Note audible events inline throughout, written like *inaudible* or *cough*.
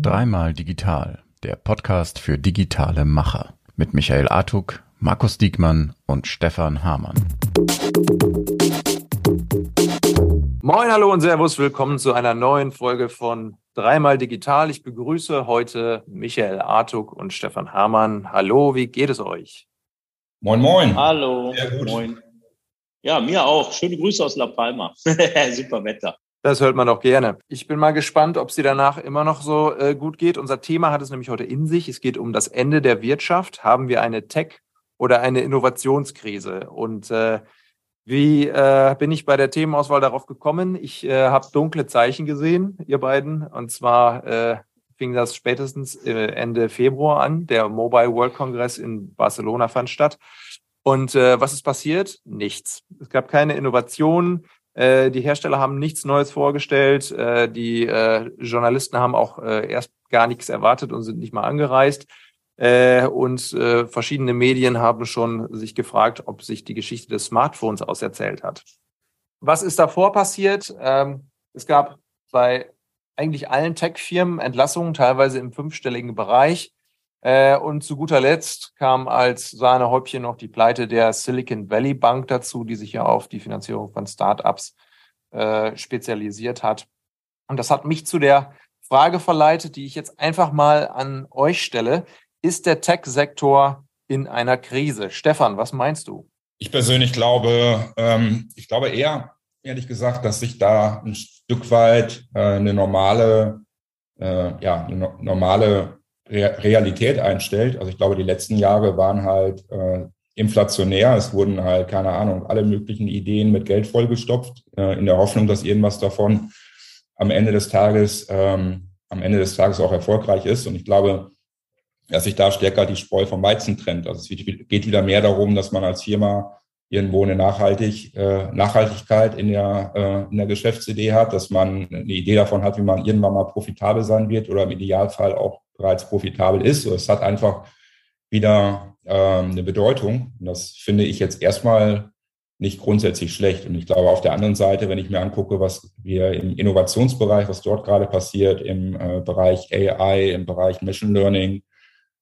Dreimal Digital, der Podcast für digitale Macher mit Michael Artuk, Markus Diekmann und Stefan Hamann. Moin, hallo und Servus, willkommen zu einer neuen Folge von Dreimal Digital. Ich begrüße heute Michael Artuk und Stefan Hamann. Hallo, wie geht es euch? Moin, moin. Hallo. Sehr gut. Moin. Ja, mir auch. Schöne Grüße aus La Palma. *laughs* Super Wetter. Das hört man doch gerne. Ich bin mal gespannt, ob sie danach immer noch so äh, gut geht. Unser Thema hat es nämlich heute in sich. Es geht um das Ende der Wirtschaft. Haben wir eine Tech- oder eine Innovationskrise? Und äh, wie äh, bin ich bei der Themenauswahl darauf gekommen? Ich äh, habe dunkle Zeichen gesehen, ihr beiden. Und zwar äh, fing das spätestens äh, Ende Februar an. Der Mobile World Congress in Barcelona fand statt. Und äh, was ist passiert? Nichts. Es gab keine Innovationen. Äh, die Hersteller haben nichts Neues vorgestellt. Äh, die äh, Journalisten haben auch äh, erst gar nichts erwartet und sind nicht mal angereist. Äh, und äh, verschiedene Medien haben schon sich gefragt, ob sich die Geschichte des Smartphones auserzählt hat. Was ist davor passiert? Ähm, es gab bei eigentlich allen Tech-Firmen Entlassungen, teilweise im fünfstelligen Bereich. Äh, und zu guter Letzt kam als Sahnehäubchen noch die Pleite der Silicon Valley Bank dazu, die sich ja auf die Finanzierung von Startups äh, spezialisiert hat. Und das hat mich zu der Frage verleitet, die ich jetzt einfach mal an euch stelle ist der Tech-Sektor in einer Krise? Stefan, was meinst du? Ich persönlich glaube, ähm, ich glaube eher, ehrlich gesagt, dass sich da ein Stück weit äh, eine normale, äh, ja, eine normale Re Realität einstellt. Also ich glaube, die letzten Jahre waren halt äh, inflationär. Es wurden halt, keine Ahnung, alle möglichen Ideen mit Geld vollgestopft, äh, in der Hoffnung, dass irgendwas davon am Ende des Tages, ähm, am Ende des Tages auch erfolgreich ist. Und ich glaube, dass sich da stärker die Spreu vom Weizen trennt. Also es geht wieder mehr darum, dass man als Firma irgendwo eine Nachhaltig, äh, Nachhaltigkeit in der, äh, in der Geschäftsidee hat, dass man eine Idee davon hat, wie man irgendwann mal profitabel sein wird oder im Idealfall auch bereits profitabel ist. Es hat einfach wieder ähm, eine Bedeutung. Und das finde ich jetzt erstmal nicht grundsätzlich schlecht. Und ich glaube, auf der anderen Seite, wenn ich mir angucke, was wir im Innovationsbereich, was dort gerade passiert, im äh, Bereich AI, im Bereich Machine Learning,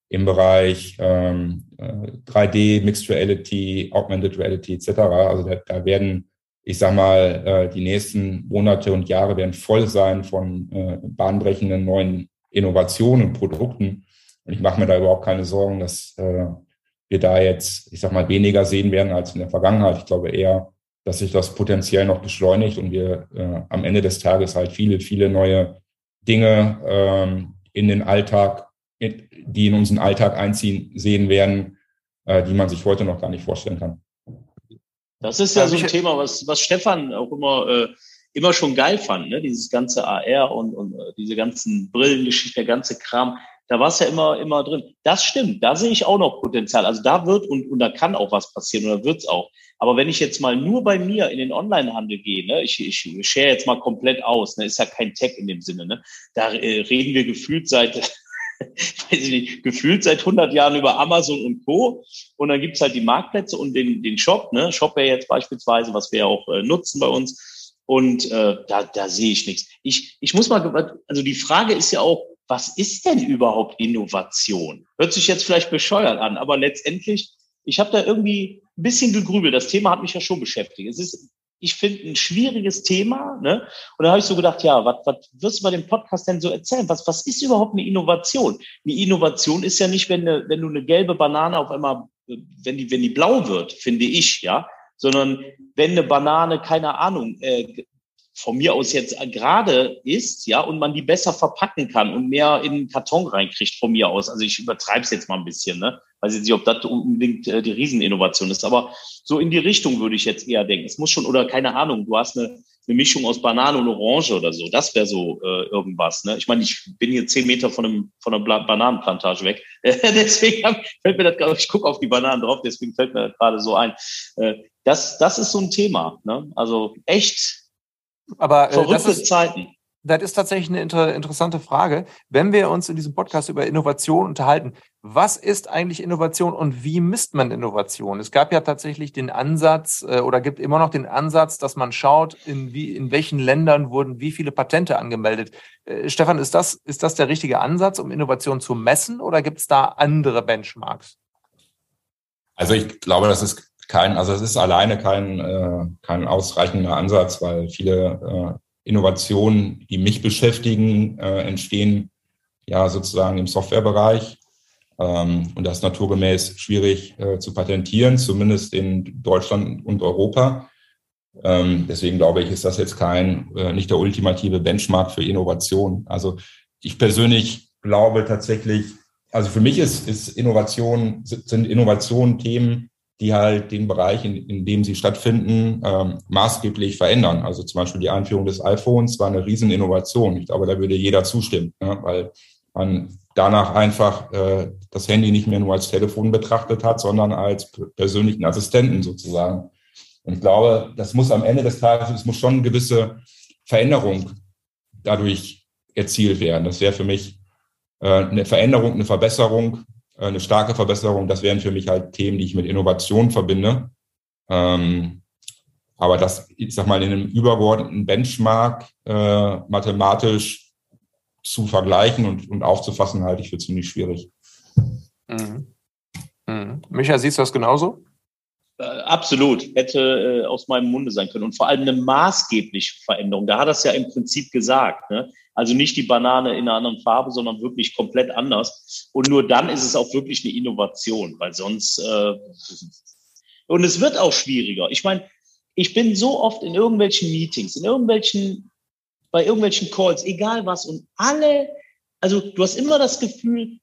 im Bereich ähm, 3D, äh, Mixed Reality, Augmented Reality etc. Also da, da werden, ich sag mal, äh, die nächsten Monate und Jahre werden voll sein von äh, bahnbrechenden neuen Innovationen und Produkten. Und ich mache mir da überhaupt keine Sorgen, dass äh, wir da jetzt, ich sag mal, weniger sehen werden als in der Vergangenheit. Ich glaube eher, dass sich das potenziell noch beschleunigt und wir äh, am Ende des Tages halt viele, viele neue Dinge ähm, in den Alltag die in unseren Alltag einziehen sehen werden, äh, die man sich heute noch gar nicht vorstellen kann. Das ist ja so ein Thema, was, was Stefan auch immer, äh, immer schon geil fand, ne? dieses ganze AR und, und äh, diese ganzen Brillengeschichten, der ganze Kram. Da war es ja immer, immer drin. Das stimmt, da sehe ich auch noch Potenzial. Also da wird und, und da kann auch was passieren oder wird es auch. Aber wenn ich jetzt mal nur bei mir in den Onlinehandel gehe, ne, ich, ich share jetzt mal komplett aus, ne, ist ja kein Tech in dem Sinne, ne, da äh, reden wir gefühlt seit *laughs* weiß ich nicht, gefühlt seit 100 Jahren über Amazon und Co. Und dann gibt's halt die Marktplätze und den, den Shop, ne? Shopware jetzt beispielsweise, was wir ja auch äh, nutzen bei uns. Und äh, da, da sehe ich nichts. Ich, ich muss mal, also die Frage ist ja auch, was ist denn überhaupt Innovation? Hört sich jetzt vielleicht bescheuert an, aber letztendlich, ich habe da irgendwie ein bisschen gegrübelt. Das Thema hat mich ja schon beschäftigt. Es ist ich finde, ein schwieriges Thema. Ne? Und da habe ich so gedacht, ja, was, was wirst du bei dem Podcast denn so erzählen? Was, was ist überhaupt eine Innovation? Eine Innovation ist ja nicht, wenn, eine, wenn du eine gelbe Banane auf einmal, wenn die, wenn die blau wird, finde ich, ja, sondern wenn eine Banane, keine Ahnung, äh, von mir aus jetzt gerade ist, ja, und man die besser verpacken kann und mehr in den Karton reinkriegt von mir aus. Also ich übertreibe es jetzt mal ein bisschen, ne? Weiß jetzt nicht, ob das unbedingt äh, die Rieseninnovation ist, aber so in die Richtung würde ich jetzt eher denken. Es muss schon, oder keine Ahnung, du hast eine, eine Mischung aus Banane und Orange oder so. Das wäre so äh, irgendwas. Ne? Ich meine, ich bin hier zehn Meter von, einem, von einer Bananenplantage weg. *laughs* deswegen fällt mir das, ich gucke auf die Bananen drauf, deswegen fällt mir das gerade so ein. Äh, das, das ist so ein Thema. Ne? Also echt aber äh, das ist, Zeiten. das ist tatsächlich eine inter interessante Frage. Wenn wir uns in diesem Podcast über Innovation unterhalten, was ist eigentlich Innovation und wie misst man Innovation? Es gab ja tatsächlich den Ansatz äh, oder gibt immer noch den Ansatz, dass man schaut, in, wie, in welchen Ländern wurden wie viele Patente angemeldet. Äh, Stefan, ist das, ist das der richtige Ansatz, um Innovation zu messen oder gibt es da andere Benchmarks? Also ich glaube, das ist kein, also es ist alleine kein, äh, kein ausreichender Ansatz, weil viele äh, Innovationen, die mich beschäftigen, äh, entstehen ja sozusagen im Softwarebereich. Ähm, und das ist naturgemäß schwierig äh, zu patentieren, zumindest in Deutschland und Europa. Ähm, deswegen glaube ich, ist das jetzt kein, äh, nicht der ultimative Benchmark für Innovation. Also ich persönlich glaube tatsächlich, also für mich ist, ist Innovation, sind Innovationen Themen, die halt den Bereich, in, in dem sie stattfinden, ähm, maßgeblich verändern. Also zum Beispiel die Einführung des iPhones war eine Rieseninnovation. Ich glaube, da würde jeder zustimmen, ne? weil man danach einfach äh, das Handy nicht mehr nur als Telefon betrachtet hat, sondern als persönlichen Assistenten sozusagen. Und ich glaube, das muss am Ende des Tages, es muss schon eine gewisse Veränderung dadurch erzielt werden. Das wäre für mich äh, eine Veränderung, eine Verbesserung eine starke Verbesserung. Das wären für mich halt Themen, die ich mit Innovation verbinde. Ähm, aber das, ich sag mal, in einem übergeordneten Benchmark äh, mathematisch zu vergleichen und, und aufzufassen, halte ich für ziemlich schwierig. Mhm. Mhm. Micha, siehst du das genauso? Äh, absolut, hätte äh, aus meinem Munde sein können. Und vor allem eine maßgebliche Veränderung. Da hat er es ja im Prinzip gesagt. Ne? Also nicht die Banane in einer anderen Farbe, sondern wirklich komplett anders. Und nur dann ist es auch wirklich eine Innovation, weil sonst äh, und es wird auch schwieriger. Ich meine, ich bin so oft in irgendwelchen Meetings, in irgendwelchen, bei irgendwelchen Calls, egal was, und alle, also du hast immer das Gefühl,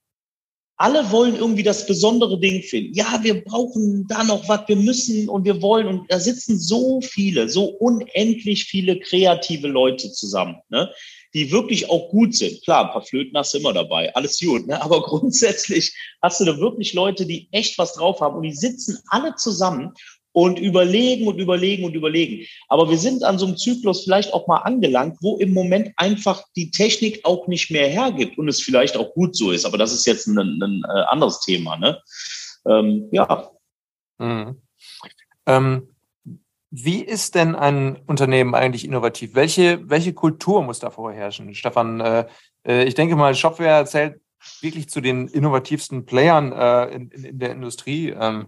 alle wollen irgendwie das besondere Ding finden. Ja, wir brauchen da noch was, wir müssen und wir wollen. Und da sitzen so viele, so unendlich viele kreative Leute zusammen. Ne? Die wirklich auch gut sind. Klar, ein paar Flöten hast du immer dabei, alles gut, ne? aber *laughs* grundsätzlich hast du da wirklich Leute, die echt was drauf haben und die sitzen alle zusammen und überlegen und überlegen und überlegen. Aber wir sind an so einem Zyklus vielleicht auch mal angelangt, wo im Moment einfach die Technik auch nicht mehr hergibt und es vielleicht auch gut so ist. Aber das ist jetzt ein, ein äh, anderes Thema. Ne? Ähm, ja. Mhm. Ähm, wie ist denn ein Unternehmen eigentlich innovativ? Welche, welche Kultur muss da vorherrschen? Stefan, äh, äh, ich denke mal, Shopware zählt wirklich zu den innovativsten Playern äh, in, in, der Industrie, ähm,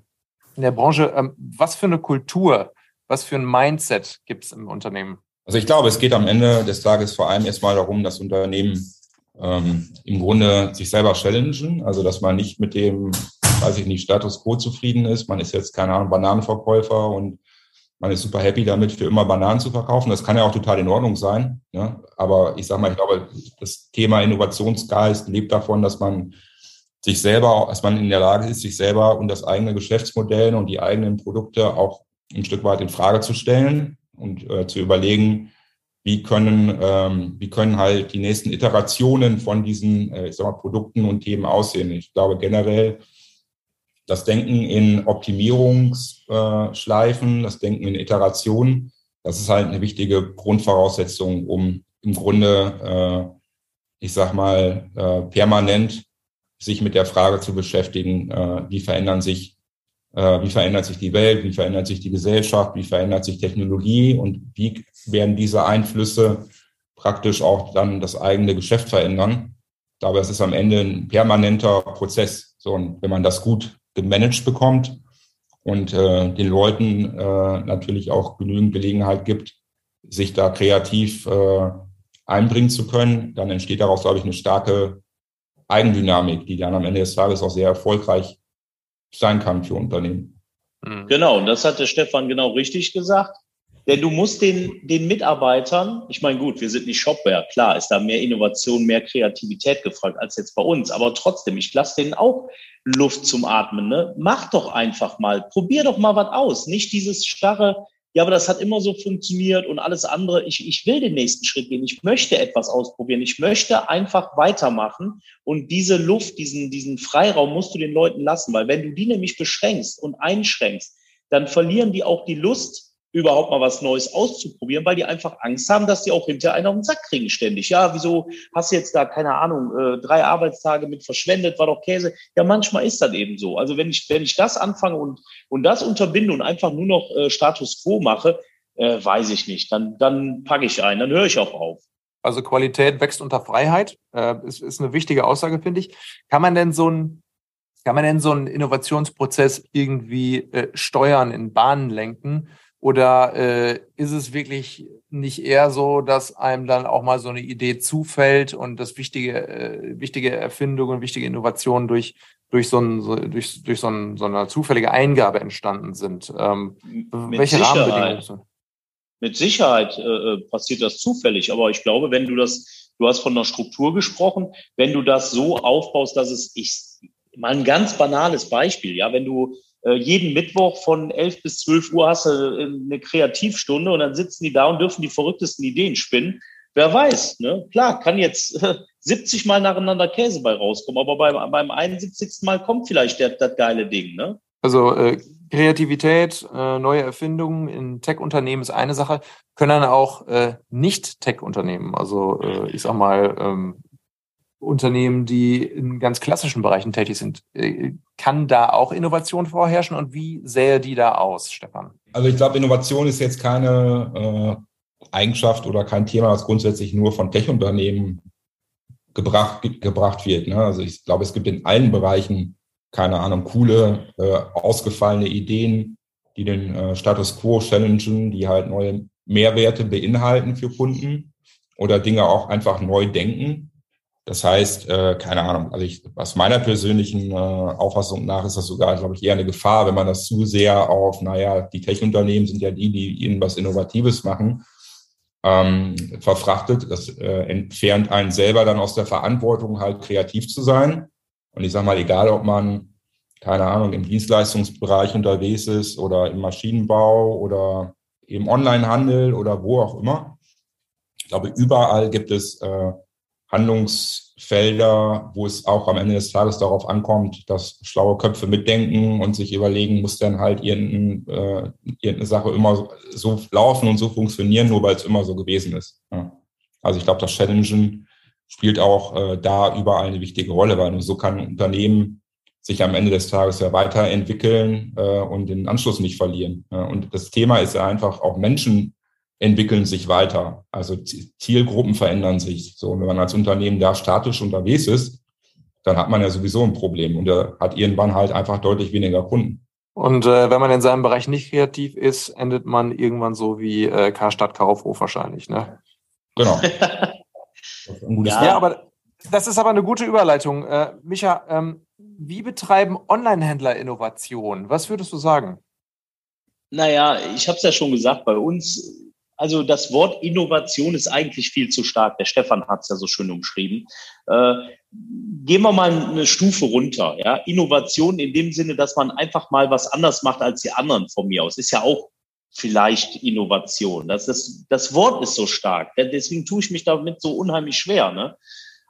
in der Branche. Ähm, was für eine Kultur, was für ein Mindset gibt es im Unternehmen? Also ich glaube, es geht am Ende des Tages vor allem erstmal darum, dass Unternehmen ähm, im Grunde sich selber challengen, also dass man nicht mit dem, weiß ich nicht, Status quo zufrieden ist. Man ist jetzt, keine Ahnung, Bananenverkäufer und man ist super happy damit, für immer Bananen zu verkaufen. Das kann ja auch total in Ordnung sein. Ne? Aber ich sage mal, ich glaube, das Thema Innovationsgeist lebt davon, dass man sich selber, dass man in der Lage ist, sich selber und das eigene Geschäftsmodell und die eigenen Produkte auch ein Stück weit in Frage zu stellen und äh, zu überlegen, wie können, ähm, wie können halt die nächsten Iterationen von diesen, äh, ich sag mal, Produkten und Themen aussehen. Ich glaube generell, das Denken in Optimierungsschleifen, das Denken in Iterationen, das ist halt eine wichtige Grundvoraussetzung, um im Grunde, äh, ich sag mal, äh, permanent sich mit der Frage zu beschäftigen, äh, wie verändern sich, wie verändert sich die Welt, wie verändert sich die Gesellschaft, wie verändert sich Technologie und wie werden diese Einflüsse praktisch auch dann das eigene Geschäft verändern. Es ist am Ende ein permanenter Prozess. So, und wenn man das gut gemanagt bekommt und äh, den Leuten äh, natürlich auch genügend Gelegenheit gibt, sich da kreativ äh, einbringen zu können, dann entsteht daraus, glaube ich, eine starke Eigendynamik, die dann am Ende des Tages auch sehr erfolgreich sein kann für Unternehmen. Mhm. Genau, und das hat der Stefan genau richtig gesagt. Denn du musst den, den Mitarbeitern, ich meine, gut, wir sind nicht Shopware, klar, ist da mehr Innovation, mehr Kreativität gefragt als jetzt bei uns. Aber trotzdem, ich lasse denen auch Luft zum Atmen. Ne? Mach doch einfach mal, probier doch mal was aus. Nicht dieses starre, ja, aber das hat immer so funktioniert und alles andere. Ich, ich will den nächsten Schritt gehen. Ich möchte etwas ausprobieren. Ich möchte einfach weitermachen. Und diese Luft, diesen, diesen Freiraum musst du den Leuten lassen, weil wenn du die nämlich beschränkst und einschränkst, dann verlieren die auch die Lust, überhaupt mal was Neues auszuprobieren, weil die einfach Angst haben, dass die auch hinter einer auf den Sack kriegen ständig. Ja, wieso hast du jetzt da, keine Ahnung, äh, drei Arbeitstage mit verschwendet, war doch Käse. Ja, manchmal ist das eben so. Also wenn ich, wenn ich das anfange und, und das unterbinde und einfach nur noch äh, Status Quo mache, äh, weiß ich nicht. Dann, dann packe ich ein, dann höre ich auch auf. Also Qualität wächst unter Freiheit, äh, ist, ist eine wichtige Aussage, finde ich. Kann man denn so ein kann man denn so einen Innovationsprozess irgendwie äh, steuern, in Bahnen lenken? Oder äh, ist es wirklich nicht eher so, dass einem dann auch mal so eine Idee zufällt und das wichtige, äh, wichtige Erfindungen, wichtige Innovationen durch, durch, so, ein, so, durch, durch so, ein, so eine zufällige Eingabe entstanden sind? Ähm, welche Sicherheit. Rahmenbedingungen sind? Mit Sicherheit äh, äh, passiert das zufällig, aber ich glaube, wenn du das, du hast von einer Struktur gesprochen, wenn du das so aufbaust, dass es, ich, mal ein ganz banales Beispiel, ja, wenn du jeden Mittwoch von 11 bis 12 Uhr hast du äh, eine Kreativstunde und dann sitzen die da und dürfen die verrücktesten Ideen spinnen. Wer weiß, ne? Klar, kann jetzt äh, 70 Mal nacheinander Käse bei rauskommen, aber beim, beim 71. Mal kommt vielleicht der, das geile Ding, ne? Also äh, Kreativität, äh, neue Erfindungen in Tech-Unternehmen ist eine Sache, können dann auch äh, Nicht-Tech-Unternehmen, also äh, ich sag mal ähm, Unternehmen, die in ganz klassischen Bereichen tätig sind. Äh, kann da auch Innovation vorherrschen und wie sähe die da aus, Stefan? Also ich glaube, Innovation ist jetzt keine äh, Eigenschaft oder kein Thema, das grundsätzlich nur von Tech-Unternehmen gebracht, gebracht wird. Ne? Also ich glaube, es gibt in allen Bereichen, keine Ahnung, coole, äh, ausgefallene Ideen, die den äh, Status quo challengen, die halt neue Mehrwerte beinhalten für Kunden oder Dinge auch einfach neu denken. Das heißt, äh, keine Ahnung, also ich, aus meiner persönlichen äh, Auffassung nach ist das sogar, glaube ich, eher eine Gefahr, wenn man das zu sehr auf, naja, die Tech-Unternehmen sind ja die, die irgendwas Innovatives machen, ähm, verfrachtet. Das äh, entfernt einen selber dann aus der Verantwortung, halt kreativ zu sein. Und ich sage mal, egal ob man, keine Ahnung, im Dienstleistungsbereich unterwegs ist oder im Maschinenbau oder im Onlinehandel oder wo auch immer. Ich glaube, überall gibt es äh, Handlungsfelder, wo es auch am Ende des Tages darauf ankommt, dass schlaue Köpfe mitdenken und sich überlegen, muss dann halt äh, irgendeine Sache immer so laufen und so funktionieren, nur weil es immer so gewesen ist. Also ich glaube, das Challengen spielt auch äh, da überall eine wichtige Rolle, weil nur so kann ein Unternehmen sich am Ende des Tages ja weiterentwickeln äh, und den Anschluss nicht verlieren. Und das Thema ist ja einfach auch Menschen entwickeln sich weiter. Also Zielgruppen verändern sich. So, wenn man als Unternehmen da statisch unterwegs ist, dann hat man ja sowieso ein Problem und er hat irgendwann halt einfach deutlich weniger Kunden. Und äh, wenn man in seinem Bereich nicht kreativ ist, endet man irgendwann so wie äh, Karstadt Kaufhof wahrscheinlich, ne? Genau. *laughs* ja. ja, aber das ist aber eine gute Überleitung. Äh, Micha, ähm, wie betreiben Online-Händler Innovation? Was würdest du sagen? Naja, ich habe es ja schon gesagt, bei uns also das Wort Innovation ist eigentlich viel zu stark. Der Stefan hat es ja so schön umschrieben. Äh, gehen wir mal eine Stufe runter. Ja? Innovation in dem Sinne, dass man einfach mal was anders macht als die anderen von mir aus, ist ja auch vielleicht Innovation. Das, ist, das Wort ist so stark. Deswegen tue ich mich damit so unheimlich schwer. Ne?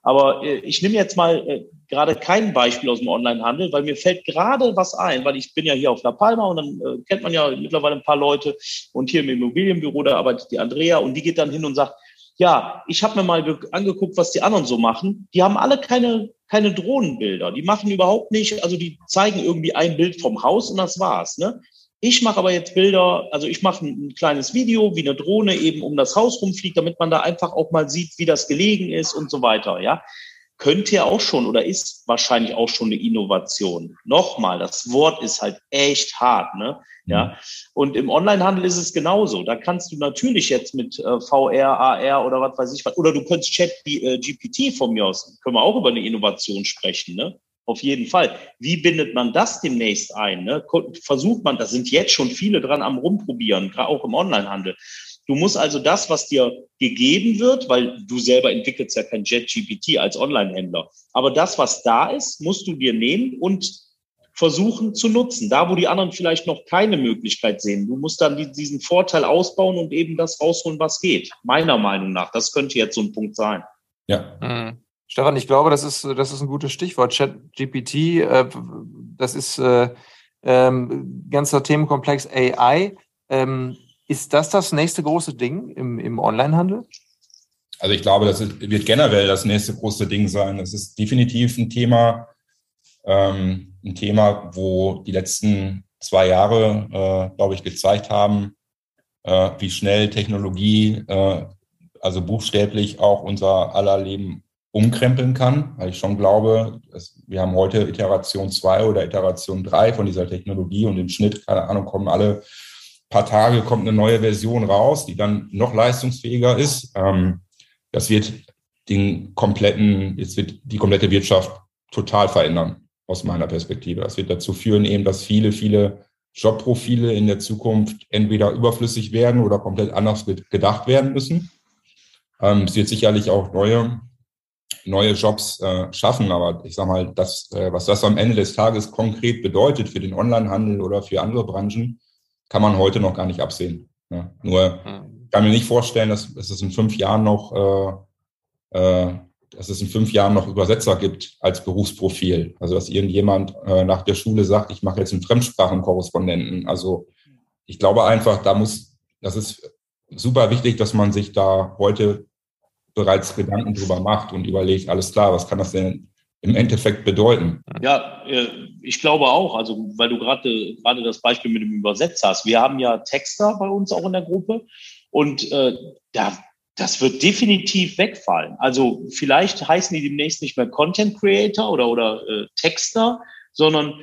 Aber äh, ich nehme jetzt mal äh, gerade kein Beispiel aus dem Onlinehandel, weil mir fällt gerade was ein, weil ich bin ja hier auf La Palma und dann äh, kennt man ja mittlerweile ein paar Leute und hier im Immobilienbüro, da arbeitet die Andrea und die geht dann hin und sagt, ja, ich habe mir mal angeguckt, was die anderen so machen. Die haben alle keine, keine Drohnenbilder. Die machen überhaupt nicht, also die zeigen irgendwie ein Bild vom Haus und das war's. Ne? Ich mache aber jetzt Bilder, also ich mache ein, ein, kleines Video, wie eine Drohne eben um das Haus rumfliegt, damit man da einfach auch mal sieht, wie das gelegen ist und so weiter. Ja, könnte ja auch schon oder ist wahrscheinlich auch schon eine Innovation. Nochmal, das Wort ist halt echt hart, ne? Ja. Mhm. Und im Onlinehandel ist es genauso. Da kannst du natürlich jetzt mit äh, VR, AR oder was weiß ich was, oder du könntest Chat äh, GPT von mir aus, können wir auch über eine Innovation sprechen, ne? Auf jeden Fall. Wie bindet man das demnächst ein? Ne? Versucht man, da sind jetzt schon viele dran am Rumprobieren, gerade auch im Onlinehandel. Du musst also das, was dir gegeben wird, weil du selber entwickelst ja kein JetGPT als Onlinehändler, aber das, was da ist, musst du dir nehmen und versuchen zu nutzen. Da, wo die anderen vielleicht noch keine Möglichkeit sehen. Du musst dann diesen Vorteil ausbauen und eben das rausholen, was geht. Meiner Meinung nach. Das könnte jetzt so ein Punkt sein. Ja. Mhm. Stefan, ich glaube, das ist, das ist ein gutes Stichwort. ChatGPT, äh, das ist äh, ähm, ganzer Themenkomplex AI. Ähm, Ist das das nächste große Ding im, im Onlinehandel? Also ich glaube, das wird generell das nächste große Ding sein. Es ist definitiv ein Thema, ähm, ein Thema, wo die letzten zwei Jahre, äh, glaube ich, gezeigt haben, äh, wie schnell Technologie, äh, also buchstäblich auch unser aller Leben umkrempeln kann, weil ich schon glaube, dass wir haben heute Iteration 2 oder Iteration 3 von dieser Technologie und im Schnitt, keine Ahnung, kommen alle paar Tage kommt eine neue Version raus, die dann noch leistungsfähiger ist. Ähm, das wird den kompletten, jetzt wird die komplette Wirtschaft total verändern, aus meiner Perspektive. Das wird dazu führen, eben, dass viele, viele Jobprofile in der Zukunft entweder überflüssig werden oder komplett anders gedacht werden müssen. Ähm, es wird sicherlich auch neue, neue Jobs äh, schaffen, aber ich sage mal, das, äh, was das am Ende des Tages konkret bedeutet für den Onlinehandel oder für andere Branchen, kann man heute noch gar nicht absehen. Ja. Nur ich kann mir nicht vorstellen, dass, dass es in fünf Jahren noch äh, äh, dass es in fünf Jahren noch Übersetzer gibt als Berufsprofil. Also dass irgendjemand äh, nach der Schule sagt, ich mache jetzt einen Fremdsprachenkorrespondenten. Also ich glaube einfach, da muss, das ist super wichtig, dass man sich da heute bereits Gedanken drüber macht und überlegt, alles klar, was kann das denn im Endeffekt bedeuten? Ja, äh, ich glaube auch, also weil du gerade gerade das Beispiel mit dem Übersetzer hast. Wir haben ja Texter bei uns auch in der Gruppe und äh, da das wird definitiv wegfallen. Also vielleicht heißen die demnächst nicht mehr Content Creator oder oder äh, Texter, sondern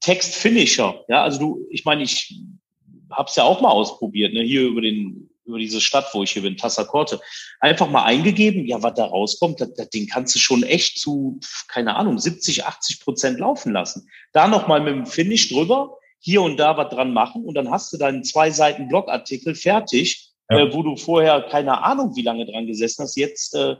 Text Finisher. Ja, also du, ich meine, ich habe es ja auch mal ausprobiert, ne, hier über den über diese Stadt, wo ich hier bin, Tassakorte, einfach mal eingegeben, ja, was da rauskommt, das, das Ding kannst du schon echt zu, keine Ahnung, 70, 80 Prozent laufen lassen. Da nochmal mit dem Finish drüber, hier und da was dran machen und dann hast du deinen zwei Seiten Blogartikel fertig, ja. äh, wo du vorher keine Ahnung, wie lange dran gesessen hast, jetzt äh,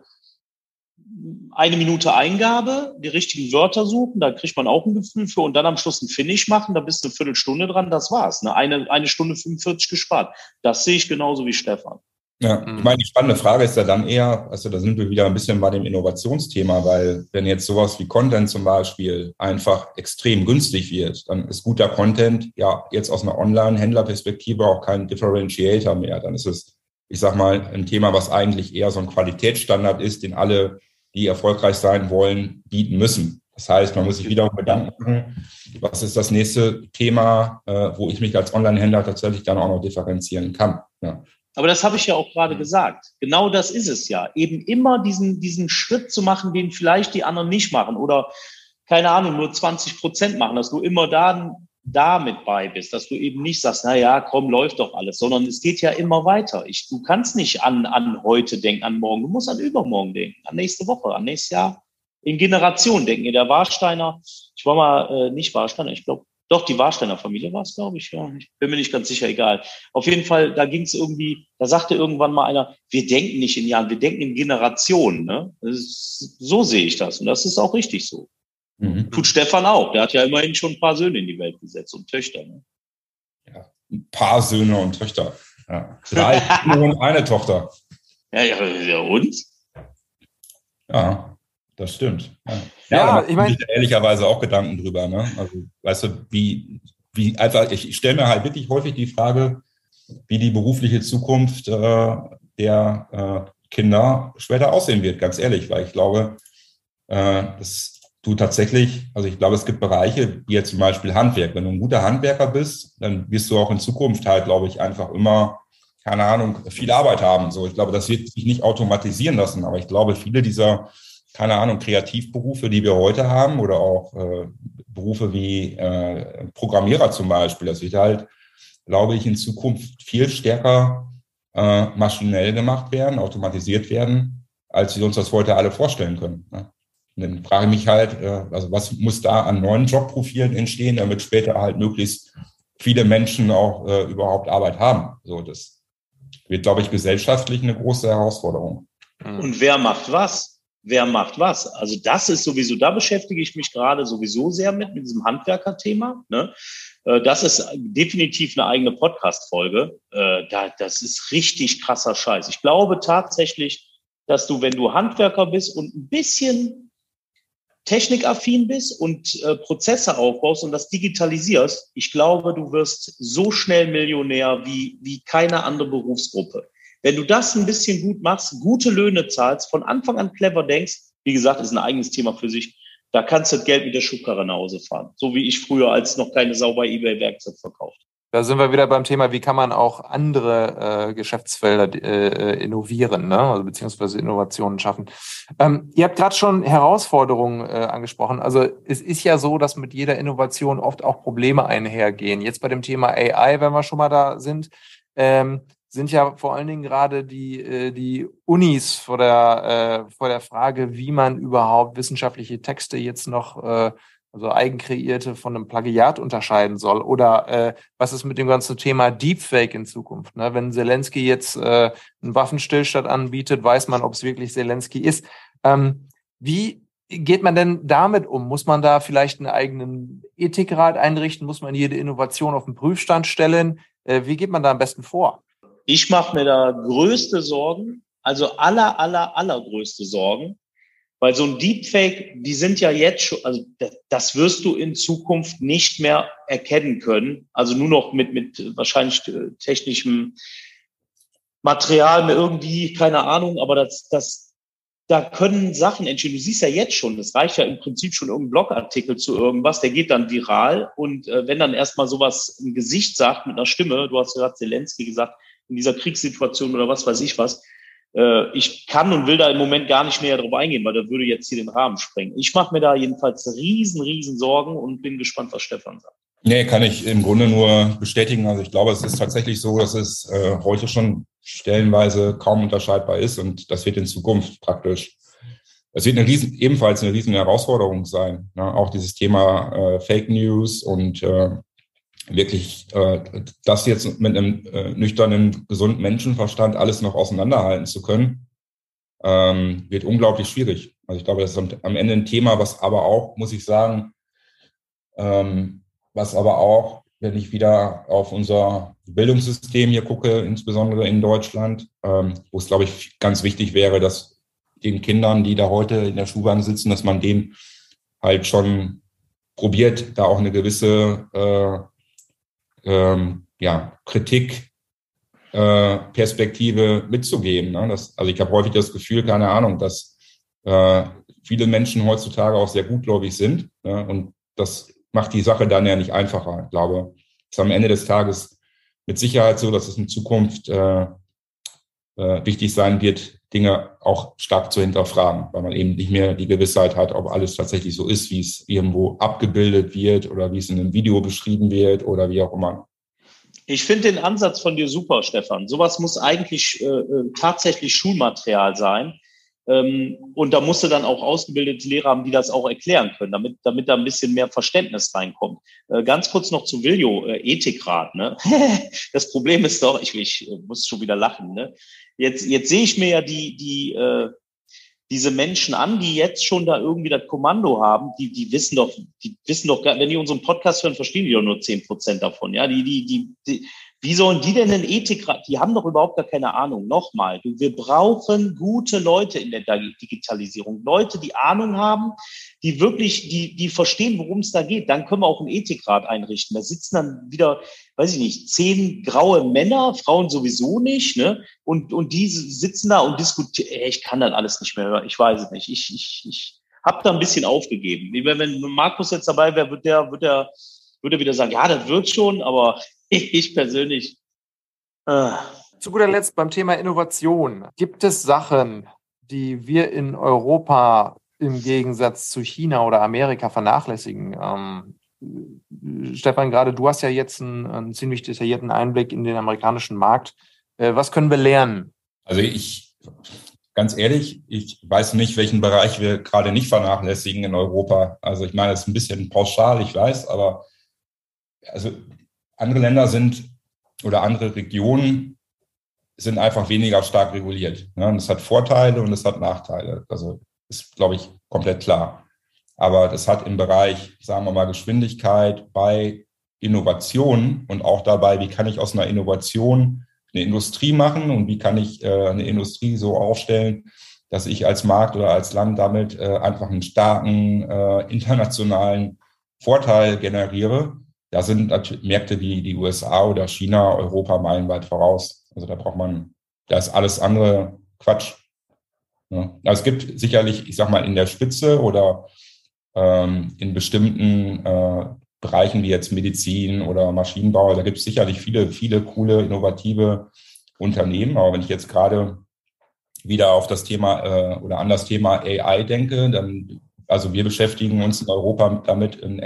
eine Minute Eingabe, die richtigen Wörter suchen, da kriegt man auch ein Gefühl für und dann am Schluss ein Finish machen, da bist du eine Viertelstunde dran, das war's. Ne? Eine, eine Stunde 45 gespart. Das sehe ich genauso wie Stefan. Ja, ich meine, die spannende Frage ist ja dann eher, also da sind wir wieder ein bisschen bei dem Innovationsthema, weil wenn jetzt sowas wie Content zum Beispiel einfach extrem günstig wird, dann ist guter Content ja jetzt aus einer Online-Händlerperspektive auch kein Differentiator mehr. Dann ist es, ich sag mal, ein Thema, was eigentlich eher so ein Qualitätsstandard ist, den alle die erfolgreich sein wollen, bieten müssen. Das heißt, man muss sich wiederum Gedanken machen, was ist das nächste Thema, äh, wo ich mich als Online-Händler tatsächlich dann auch noch differenzieren kann. Ja. Aber das habe ich ja auch gerade gesagt. Genau das ist es ja. Eben immer diesen, diesen Schritt zu machen, den vielleicht die anderen nicht machen oder keine Ahnung, nur 20 Prozent machen, dass du immer da da mit bei bist, dass du eben nicht sagst, na ja, komm, läuft doch alles, sondern es geht ja immer weiter. Ich, du kannst nicht an, an heute denken, an morgen, du musst an übermorgen denken, an nächste Woche, an nächstes Jahr, in Generationen denken. Der Warsteiner, ich war mal äh, nicht Warsteiner, ich glaube, doch, die Warsteiner Familie war es, glaube ich, ja. Ich bin mir nicht ganz sicher, egal. Auf jeden Fall, da ging es irgendwie, da sagte irgendwann mal einer, wir denken nicht in Jahren, wir denken in Generationen. Ne? Ist, so sehe ich das. Und das ist auch richtig so. Mhm. Tut Stefan auch. Der hat ja immerhin schon ein paar Söhne in die Welt gesetzt und Töchter. Ne? Ja, ein paar Söhne und Töchter. Ja. Drei *laughs* und eine Tochter. Ja, ja, ja, und? Ja, das stimmt. Ja, ja, ja ich meine. ehrlicherweise auch Gedanken drüber. Ne? Also, weißt du, wie, wie einfach, ich stelle mir halt wirklich häufig die Frage, wie die berufliche Zukunft äh, der äh, Kinder später aussehen wird, ganz ehrlich, weil ich glaube, äh, das du tatsächlich, also ich glaube, es gibt Bereiche, wie jetzt zum Beispiel Handwerk. Wenn du ein guter Handwerker bist, dann wirst du auch in Zukunft halt, glaube ich, einfach immer, keine Ahnung, viel Arbeit haben. So, ich glaube, das wird sich nicht automatisieren lassen, aber ich glaube, viele dieser, keine Ahnung, Kreativberufe, die wir heute haben oder auch äh, Berufe wie äh, Programmierer zum Beispiel, das wird halt, glaube ich, in Zukunft viel stärker äh, maschinell gemacht werden, automatisiert werden, als wir uns das heute alle vorstellen können. Ne? Und dann frage ich mich halt, äh, also was muss da an neuen Jobprofilen entstehen, damit später halt möglichst viele Menschen auch äh, überhaupt Arbeit haben. So, das wird, glaube ich, gesellschaftlich eine große Herausforderung. Mhm. Und wer macht was? Wer macht was? Also das ist sowieso, da beschäftige ich mich gerade sowieso sehr mit, mit diesem Handwerkerthema. Ne? Äh, das ist definitiv eine eigene Podcast-Folge. Äh, das ist richtig krasser Scheiß. Ich glaube tatsächlich, dass du, wenn du Handwerker bist und ein bisschen technikaffin bist und äh, Prozesse aufbaust und das digitalisierst, ich glaube, du wirst so schnell Millionär wie, wie keine andere Berufsgruppe. Wenn du das ein bisschen gut machst, gute Löhne zahlst, von Anfang an clever denkst, wie gesagt, ist ein eigenes Thema für sich, da kannst du das Geld mit der Schubkarre nach Hause fahren. So wie ich früher, als noch keine sauber Ebay-Werkzeug verkauft. Da sind wir wieder beim Thema, wie kann man auch andere äh, Geschäftsfelder äh, innovieren, ne? also beziehungsweise Innovationen schaffen. Ähm, ihr habt gerade schon Herausforderungen äh, angesprochen. Also es ist ja so, dass mit jeder Innovation oft auch Probleme einhergehen. Jetzt bei dem Thema AI, wenn wir schon mal da sind, ähm, sind ja vor allen Dingen gerade die, äh, die Unis vor der, äh, vor der Frage, wie man überhaupt wissenschaftliche Texte jetzt noch äh, also eigenkreierte von einem Plagiat unterscheiden soll? Oder äh, was ist mit dem ganzen Thema Deepfake in Zukunft? Ne? Wenn Zelensky jetzt äh, einen Waffenstillstand anbietet, weiß man, ob es wirklich Zelensky ist. Ähm, wie geht man denn damit um? Muss man da vielleicht einen eigenen Ethikrat einrichten? Muss man jede Innovation auf den Prüfstand stellen? Äh, wie geht man da am besten vor? Ich mache mir da größte Sorgen, also aller, aller, allergrößte Sorgen, weil so ein Deepfake, die sind ja jetzt schon, also das wirst du in Zukunft nicht mehr erkennen können. Also nur noch mit, mit wahrscheinlich äh, technischem Material, irgendwie, keine Ahnung, aber das, das, da können Sachen entstehen. Du siehst ja jetzt schon, das reicht ja im Prinzip schon irgendein Blogartikel zu irgendwas, der geht dann viral. Und äh, wenn dann erstmal sowas im Gesicht sagt mit einer Stimme, du hast gerade Zelensky gesagt, in dieser Kriegssituation oder was weiß ich was, äh, ich kann und will da im Moment gar nicht mehr darauf eingehen, weil da würde jetzt hier den Rahmen sprengen. Ich mache mir da jedenfalls riesen, riesen Sorgen und bin gespannt, was Stefan sagt. Nee, kann ich im Grunde nur bestätigen. Also ich glaube, es ist tatsächlich so, dass es äh, heute schon stellenweise kaum unterscheidbar ist und das wird in Zukunft praktisch. Es wird eine riesen, ebenfalls eine riesen Herausforderung sein. Ne? Auch dieses Thema äh, Fake News und äh, wirklich äh, das jetzt mit einem äh, nüchternen, gesunden Menschenverstand alles noch auseinanderhalten zu können, ähm, wird unglaublich schwierig. Also ich glaube, das ist am Ende ein Thema, was aber auch, muss ich sagen, ähm, was aber auch, wenn ich wieder auf unser Bildungssystem hier gucke, insbesondere in Deutschland, ähm, wo es, glaube ich, ganz wichtig wäre, dass den Kindern, die da heute in der Schulbahn sitzen, dass man denen halt schon probiert, da auch eine gewisse äh, ähm, ja, Kritik äh, Perspektive mitzugeben. Ne? Das, also ich habe häufig das Gefühl, keine Ahnung, dass äh, viele Menschen heutzutage auch sehr gutgläubig sind. Ne? Und das macht die Sache dann ja nicht einfacher. Ich glaube, es ist am Ende des Tages mit Sicherheit so, dass es in Zukunft äh, äh, wichtig sein wird, Dinge auch stark zu hinterfragen, weil man eben nicht mehr die Gewissheit hat, ob alles tatsächlich so ist, wie es irgendwo abgebildet wird oder wie es in einem Video beschrieben wird oder wie auch immer. Ich finde den Ansatz von dir super, Stefan. Sowas muss eigentlich äh, äh tatsächlich Schulmaterial sein. Ähm, und da musst du dann auch ausgebildete Lehrer haben, die das auch erklären können, damit, damit da ein bisschen mehr Verständnis reinkommt. Äh, ganz kurz noch zu Viljo, äh, Ethikrat. Ne? *laughs* das Problem ist doch, ich, ich muss schon wieder lachen. Ne? Jetzt, jetzt sehe ich mir ja die, die, äh, diese Menschen an, die jetzt schon da irgendwie das Kommando haben, die, die wissen doch, die wissen doch, wenn die unseren Podcast hören, verstehen die doch nur zehn Prozent davon. Ja, die, die, die, die, wie sollen die denn in Ethikrat? Die haben doch überhaupt gar keine Ahnung. Nochmal, wir brauchen gute Leute in der Digitalisierung. Leute, die Ahnung haben, die wirklich, die, die verstehen, worum es da geht. Dann können wir auch einen Ethikrat einrichten. Da sitzen dann wieder, weiß ich nicht, zehn graue Männer, Frauen sowieso nicht, ne? Und, und die sitzen da und diskutieren. Ich kann das alles nicht mehr. Ich weiß es nicht. Ich, ich, ich habe da ein bisschen aufgegeben. Wenn Markus jetzt dabei wäre, wird der, wird der, würde er wieder sagen, ja, das wird schon, aber ich persönlich. Äh. Zu guter Letzt beim Thema Innovation. Gibt es Sachen, die wir in Europa im Gegensatz zu China oder Amerika vernachlässigen? Ähm, Stefan, gerade du hast ja jetzt einen, einen, ziemlich detaillierten Einblick in den amerikanischen Markt. Äh, was können wir lernen? Also ich, ganz ehrlich, ich weiß nicht, welchen Bereich wir gerade nicht vernachlässigen in Europa. Also ich meine, das ist ein bisschen pauschal, ich weiß, aber also andere Länder sind oder andere Regionen sind einfach weniger stark reguliert. Ne? Und das hat Vorteile und es hat Nachteile. Also ist, glaube ich, komplett klar. Aber das hat im Bereich, sagen wir mal, Geschwindigkeit bei Innovationen und auch dabei, wie kann ich aus einer Innovation eine Industrie machen und wie kann ich äh, eine Industrie so aufstellen, dass ich als Markt oder als Land damit äh, einfach einen starken äh, internationalen Vorteil generiere. Da sind Märkte wie die USA oder China, Europa meilenweit voraus. Also da braucht man, da ist alles andere Quatsch. Ja. Also es gibt sicherlich, ich sag mal, in der Spitze oder ähm, in bestimmten äh, Bereichen wie jetzt Medizin oder Maschinenbau, da gibt es sicherlich viele, viele coole, innovative Unternehmen. Aber wenn ich jetzt gerade wieder auf das Thema äh, oder an das Thema AI denke, dann, also wir beschäftigen uns in Europa damit, ein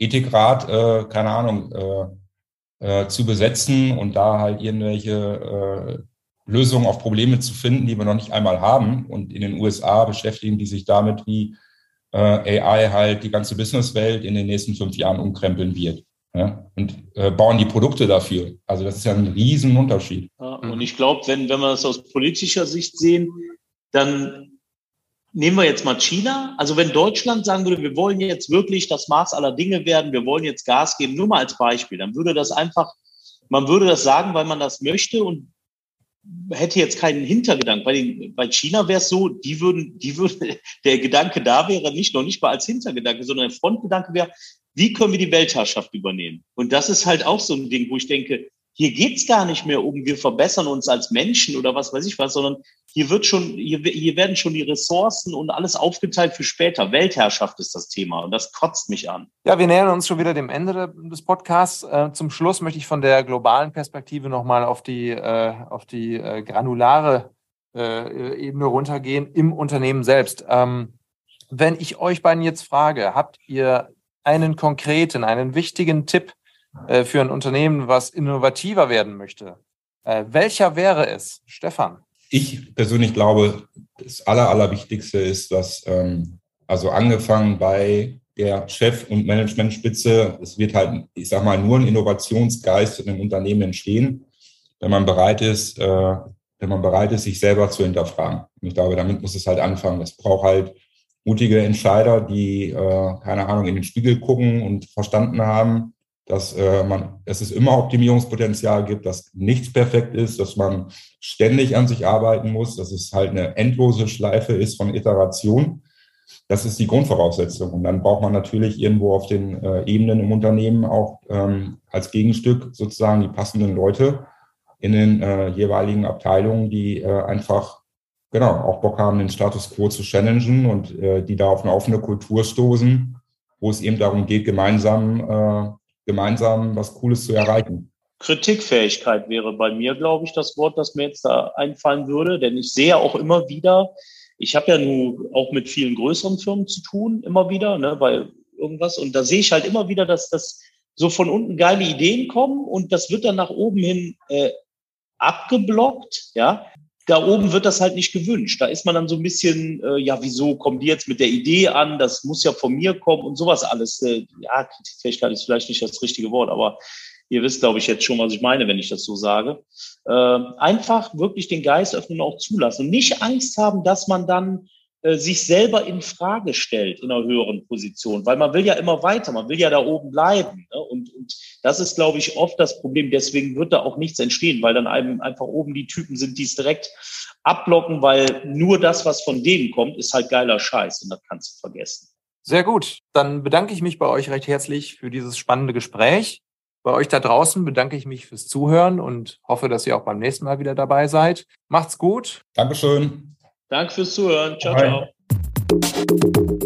AI-Ethikrat, äh, keine Ahnung, äh, äh, zu besetzen und da halt irgendwelche äh, Lösungen auf Probleme zu finden, die wir noch nicht einmal haben. Und in den USA beschäftigen die sich damit, wie äh, AI halt die ganze Businesswelt in den nächsten fünf Jahren umkrempeln wird. Ja, und äh, bauen die Produkte dafür. Also das ist ja ein Riesenunterschied. Ja, und ich glaube, wenn, wenn wir das aus politischer Sicht sehen, dann nehmen wir jetzt mal China. Also wenn Deutschland sagen würde, wir wollen jetzt wirklich das Maß aller Dinge werden, wir wollen jetzt Gas geben, nur mal als Beispiel, dann würde das einfach, man würde das sagen, weil man das möchte und hätte jetzt keinen Hintergedanken. Bei, den, bei China wäre es so, die würden, die würden, *laughs* der Gedanke da wäre nicht noch nicht mal als Hintergedanke, sondern der Frontgedanke wäre, wie können wir die Weltherrschaft übernehmen? Und das ist halt auch so ein Ding, wo ich denke, hier geht's gar nicht mehr um, wir verbessern uns als Menschen oder was weiß ich was, sondern hier wird schon, hier, hier werden schon die Ressourcen und alles aufgeteilt für später. Weltherrschaft ist das Thema und das kotzt mich an. Ja, wir nähern uns schon wieder dem Ende des Podcasts. Äh, zum Schluss möchte ich von der globalen Perspektive nochmal auf die, äh, auf die äh, granulare Ebene runtergehen im Unternehmen selbst. Ähm, wenn ich euch beiden jetzt frage, habt ihr einen konkreten, einen wichtigen Tipp äh, für ein Unternehmen, was innovativer werden möchte. Äh, welcher wäre es, Stefan? Ich persönlich glaube, das Aller, Allerwichtigste ist, dass, ähm, also angefangen bei der Chef- und Managementspitze, es wird halt, ich sag mal, nur ein Innovationsgeist in einem Unternehmen entstehen, wenn man bereit ist, äh, wenn man bereit ist, sich selber zu hinterfragen. Und ich glaube, damit muss es halt anfangen. Es braucht halt mutige Entscheider, die, äh, keine Ahnung, in den Spiegel gucken und verstanden haben, dass, äh, man, dass es immer Optimierungspotenzial gibt, dass nichts perfekt ist, dass man ständig an sich arbeiten muss, dass es halt eine endlose Schleife ist von Iteration. Das ist die Grundvoraussetzung. Und dann braucht man natürlich irgendwo auf den äh, Ebenen im Unternehmen auch ähm, als Gegenstück sozusagen die passenden Leute in den äh, jeweiligen Abteilungen, die äh, einfach genau, auch Bock haben, den Status quo zu challengen und äh, die da auf eine offene Kultur stoßen, wo es eben darum geht, gemeinsam, äh, gemeinsam was Cooles zu erreichen. Kritikfähigkeit wäre bei mir, glaube ich, das Wort, das mir jetzt da einfallen würde, denn ich sehe auch immer wieder, ich habe ja nun auch mit vielen größeren Firmen zu tun, immer wieder, ne, bei irgendwas, und da sehe ich halt immer wieder, dass das so von unten geile Ideen kommen und das wird dann nach oben hin äh, abgeblockt, ja da oben wird das halt nicht gewünscht. Da ist man dann so ein bisschen, äh, ja, wieso kommen die jetzt mit der Idee an? Das muss ja von mir kommen und sowas alles. Äh, ja, Kritikfähigkeit ist vielleicht nicht das richtige Wort, aber ihr wisst, glaube ich, jetzt schon, was ich meine, wenn ich das so sage. Äh, einfach wirklich den Geist öffnen und auch zulassen nicht Angst haben, dass man dann sich selber in Frage stellt in einer höheren Position, weil man will ja immer weiter, man will ja da oben bleiben. Ne? Und, und das ist, glaube ich, oft das Problem. Deswegen wird da auch nichts entstehen, weil dann einem einfach oben die Typen sind, die es direkt abblocken, weil nur das, was von denen kommt, ist halt geiler Scheiß und das kannst du vergessen. Sehr gut. Dann bedanke ich mich bei euch recht herzlich für dieses spannende Gespräch. Bei euch da draußen bedanke ich mich fürs Zuhören und hoffe, dass ihr auch beim nächsten Mal wieder dabei seid. Macht's gut. Dankeschön. Danke fürs Zuhören. Ciao, Bye. ciao.